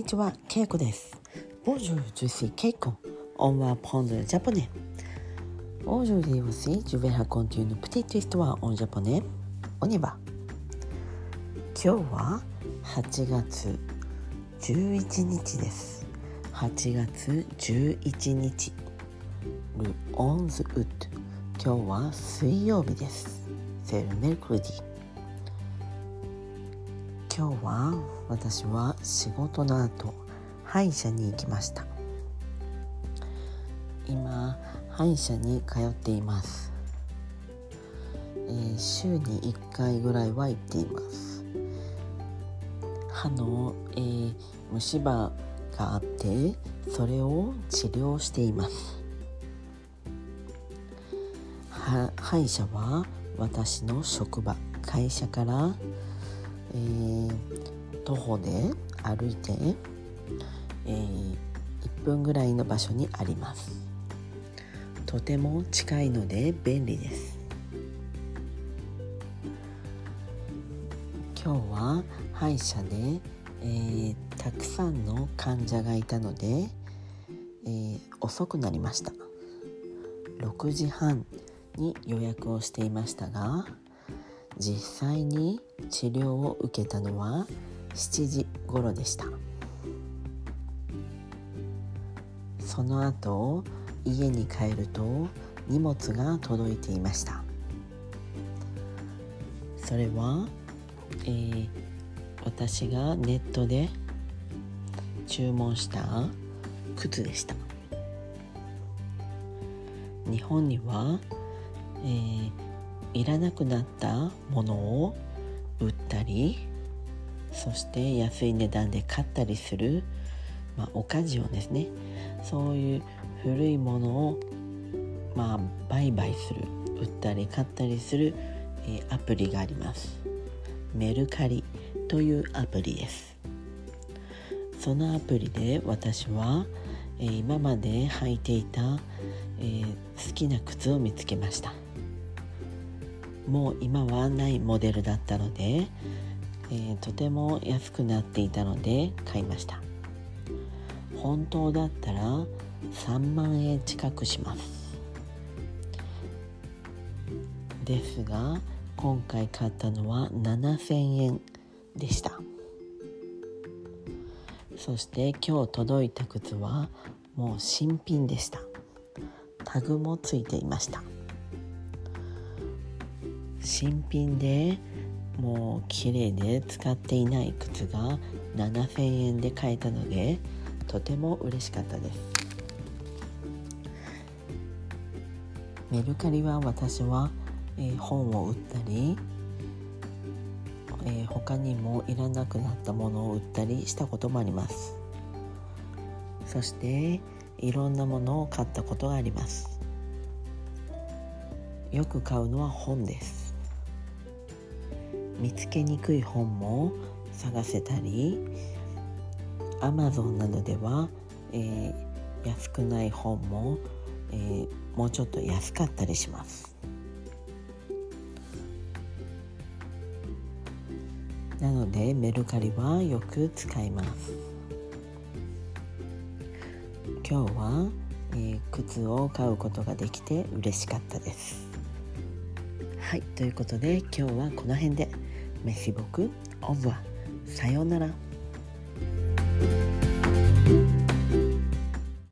にちは、ケイコです。Bonjour, je suis Keiko. On va apprendre le japonais. Aujourd'hui aussi, je vais raconter une petite histoire en japonais. On y va. 今日は8月11日です。8月11日。Le 11 août。今日は水曜日です。C'est le mercredi。今日は私は仕事の後歯医者に行きました。今歯医者に通っています、えー週に1回ぐらいは行っています。歯の、えー虫歯があってそれを治療しています。歯医者は私の職場会社からえー徒歩で歩いて、えー1分ぐらいの場所にあります。とても近いので便利です。今日は歯医者で、えーたくさんの患者がいたので、えー遅くなりました。6時半に予約をしていましたが実際に治療を受けたのは7時頃でした。その後家に帰ると荷物が届いていました。それは、えー私がネットで注文した靴でした。日本には、えーいらなくなったものを売ったりそして安い値段で買ったりする、まあ、オカジオンですねそういう古いものを、まあ、売買する売ったり買ったりする、えーアプリがあります。メルカリというアプリです。そのアプリで私は、えー今まで履いていた、えー好きな靴を見つけました。もう今はないモデルだったので、えーとても安くなっていたので買いました。本当だったら3万円近くします。ですが今回買ったのは7000円でした。そして今日届いた靴はもう新品でした。タグもついていました。新品でもう綺麗で使っていない靴が7000円で買えたのでとても嬉しかったです。メルカリは私は、えー本を売ったり、えー他にもいらなくなったものを売ったりしたこともあります。そしていろんなものを買ったことがあります。よく買うのは本です。見つけにくい本も探せたり Amazon などでは、えー安くない本も、えーもうちょっと安かったりします。なのでメルカリはよく使います。今日は、えー靴を買うことができて嬉しかったです。はいということで今日はこの辺で。メシボクオブはさようなら。